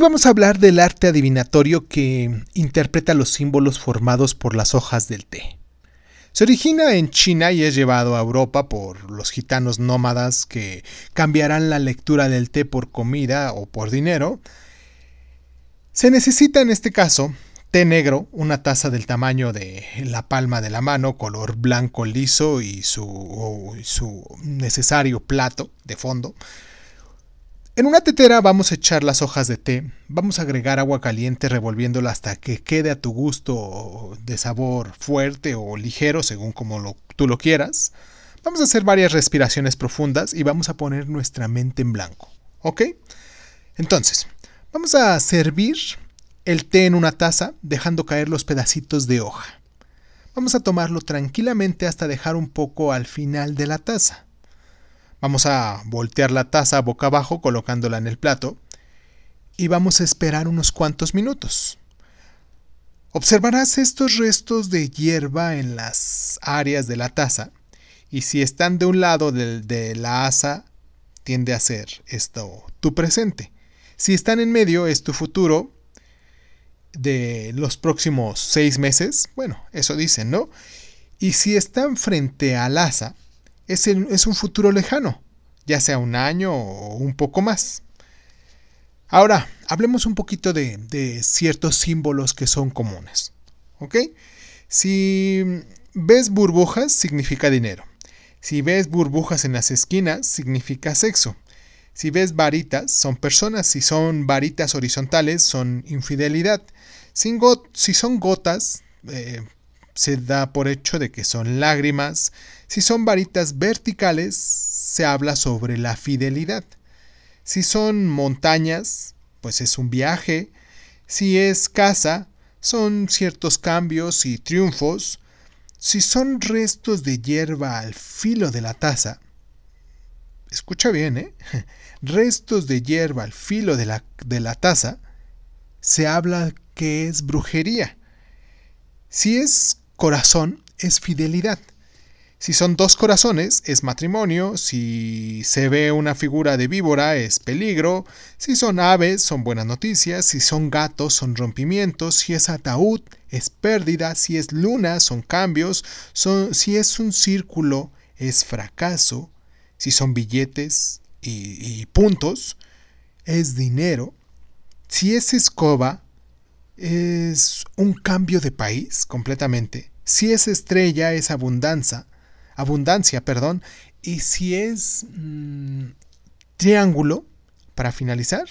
vamos a hablar del arte adivinatorio que interpreta los símbolos formados por las hojas del té. Se origina en China y es llevado a Europa por los gitanos nómadas que cambiarán la lectura del té por comida o por dinero. Se necesita en este caso té negro, una taza del tamaño de la palma de la mano, color blanco liso y su, su necesario plato de fondo, en una tetera vamos a echar las hojas de té, vamos a agregar agua caliente revolviéndola hasta que quede a tu gusto de sabor fuerte o ligero según como tú lo quieras. Vamos a hacer varias respiraciones profundas y vamos a poner nuestra mente en blanco. ¿Ok? Entonces, vamos a servir el té en una taza dejando caer los pedacitos de hoja. Vamos a tomarlo tranquilamente hasta dejar un poco al final de la taza. Vamos a voltear la taza boca abajo colocándola en el plato y vamos a esperar unos cuantos minutos. Observarás estos restos de hierba en las áreas de la taza y si están de un lado de, la asa tiende a ser esto tu presente. Si están en medio es tu futuro de los próximos seis meses, bueno, eso dicen, ¿no? Y si están frente al asa, es, un futuro lejano, ya sea un año o un poco más. Ahora, hablemos un poquito de, ciertos símbolos que son comunes. ¿Ok? Si ves burbujas, significa dinero. Si ves burbujas en las esquinas, significa sexo. Si ves varitas, son personas. Si son varitas horizontales, son infidelidad. si son gotas, eh, se da por hecho de que son lágrimas. Si son varitas verticales, se habla sobre la fidelidad. Si son montañas, pues es un viaje. Si es casa, son ciertos cambios y triunfos. Si son restos de hierba al filo de la taza, escucha bien, ¿eh? Restos de hierba al filo de la, de la taza, se habla que es brujería. Si es corazón es fidelidad. Si son dos corazones, es matrimonio. Si se ve una figura de víbora, es peligro. Si son aves, son buenas noticias. Si son gatos, son rompimientos. Si es ataúd, es pérdida. Si es luna, son cambios. si es un círculo, es fracaso. Si son billetes y puntos, es dinero. Si es escoba, es un cambio de país completamente. Si es estrella es abundancia, abundancia, perdón, y si es mm, triángulo, para finalizar,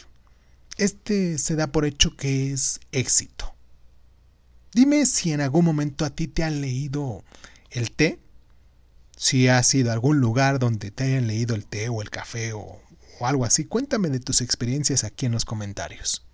este se da por hecho que es éxito. Dime si en algún momento a ti te han leído el té, si has ido a algún lugar donde te hayan leído el té o el café o, o algo así. Cuéntame de tus experiencias aquí en los comentarios.